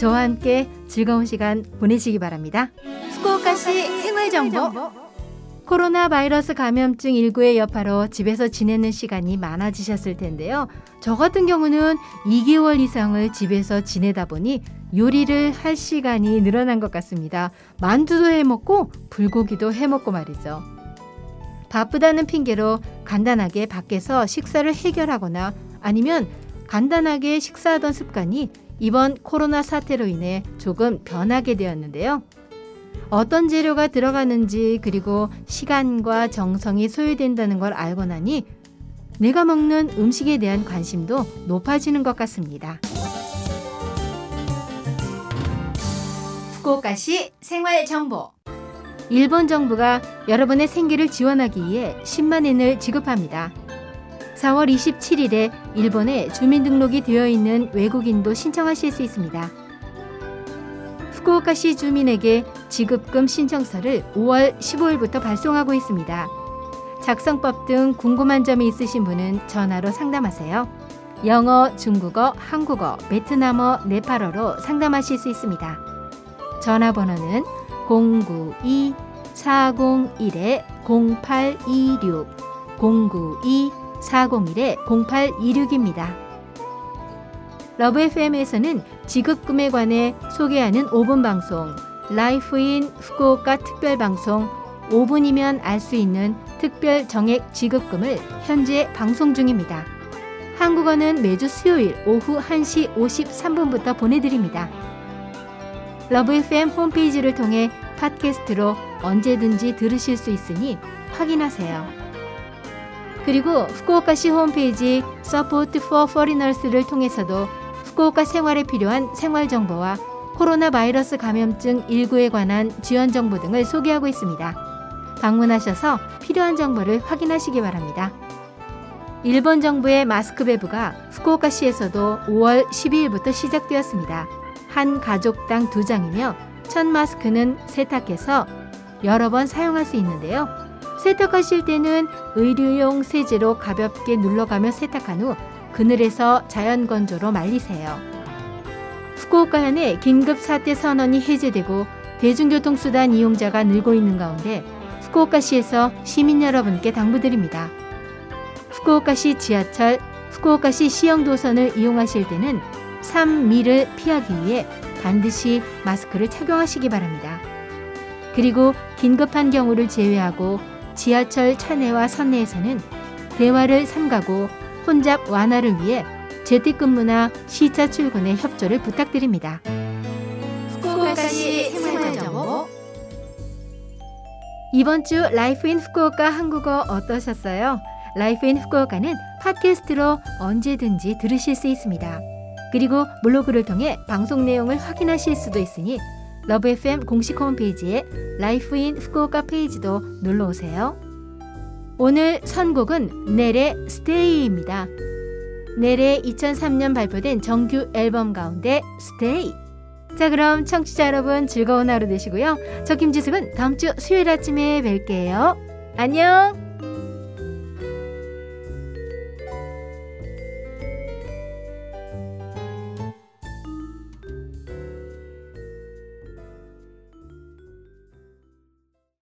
저와 함께 즐거운 시간 보내시기 바랍니다. 후쿠오카시 생활 정보. 코로나 바이러스 감염증 19의 여파로 집에서 지내는 시간이 많아지셨을 텐데요. 저 같은 경우는 2개월 이상을 집에서 지내다 보니 요리를 할 시간이 늘어난 것 같습니다. 만두도 해 먹고 불고기도 해 먹고 말이죠. 바쁘다는 핑계로 간단하게 밖에서 식사를 해결하거나 아니면 간단하게 식사하던 습관이 이번 코로나 사태로 인해 조금 변하게 되었는데요. 어떤 재료가 들어가는지 그리고 시간과 정성이 소요된다는 걸 알고 나니 내가 먹는 음식에 대한 관심도 높아지는 것 같습니다. 후쿠오카시 생활 정보. 일본 정부가 여러분의 생계를 지원하기 위해 10만 엔을 지급합니다. 4월 27일에 일본에 주민등록이 되어 있는 외국인도 신청하실 수 있습니다. 후쿠오카시 주민에게 지급금 신청서를 5월 15일부터 발송하고 있습니다. 작성법 등 궁금한 점이 있으신 분은 전화로 상담하세요. 영어, 중국어, 한국어, 베트남어, 네팔어로 상담하실 수 있습니다. 전화번호는 092-401-0826, 092-401-0826입니다. Love FM에서는 지급금에 관해 소개하는 5분 방송, Life in Fukuoka 특별 방송 5분이면 알 수 있는 특별 정액 지급금을 현재 방송 중입니다. 한국어는 매주 수요일 오후 1시 53분부터 보내드립니다. Love FM 홈페이지를 통해 팟캐스트로 언제든지 들으실 수 있으니 확인하세요. 그리고 후쿠오카시 홈페이지 Support for Foreigners를 통해서도 후쿠오카 생활에 필요한 생활 정보와 코로나 바이러스 감염증 19에 관한 지원 정보 등을 소개하고 있습니다. 방문하셔서 필요한 정보를 확인하시기 바랍니다. 일본 정부의 마스크 배부가 후쿠오카시에서도 5월 12일부터 시작되었습니다. 한 가족당 두 장이며 첫 마스크는 세탁해서 여러 번 사용할 수 있는데요. 세탁하실 때는 의류용 세제로 가볍게 눌러가며 세탁한 후 그늘에서 자연 건조로 말리세요. 후쿠오카현의 긴급 사태 선언이 해제되고 대중교통수단 이용자가 늘고 있는 가운데 후쿠오카시에서 시민 여러분께 당부드립니다. 후쿠오카시 지하철, 후쿠오카시 시영도선을 이용하실 때는 3밀을 피하기 위해 반드시 마스크를 착용하시기 바랍니다. 그리고 긴급한 경우를 제외하고 지하철 차내와 선내에서는 대화를 삼가고 혼잡 완화를 위해 재택근무나 시차 출근에 협조를 부탁드립니다. 후쿠오카시 생활정보 이번 주 Life in Fukuoka 한국어 어떠셨어요? Life in Fukuoka는 팟캐스트로 언제든지 들으실 수 있습니다. 그리고 블로그를 통해 방송 내용을 확인하실 수도 있으니 Love FM 공식 홈페이지에 Life in Fukuoka 페이지도 놀러 오세요. 오늘 선곡은 넬의 Stay입니다. 넬의 2003년 발표된 정규 앨범 가운데 Stay. 자 그럼 청취자 여러분 즐거운 하루 되시고요. 저 김지숙은 다음 주 수요일 아침에 뵐게요. 안녕.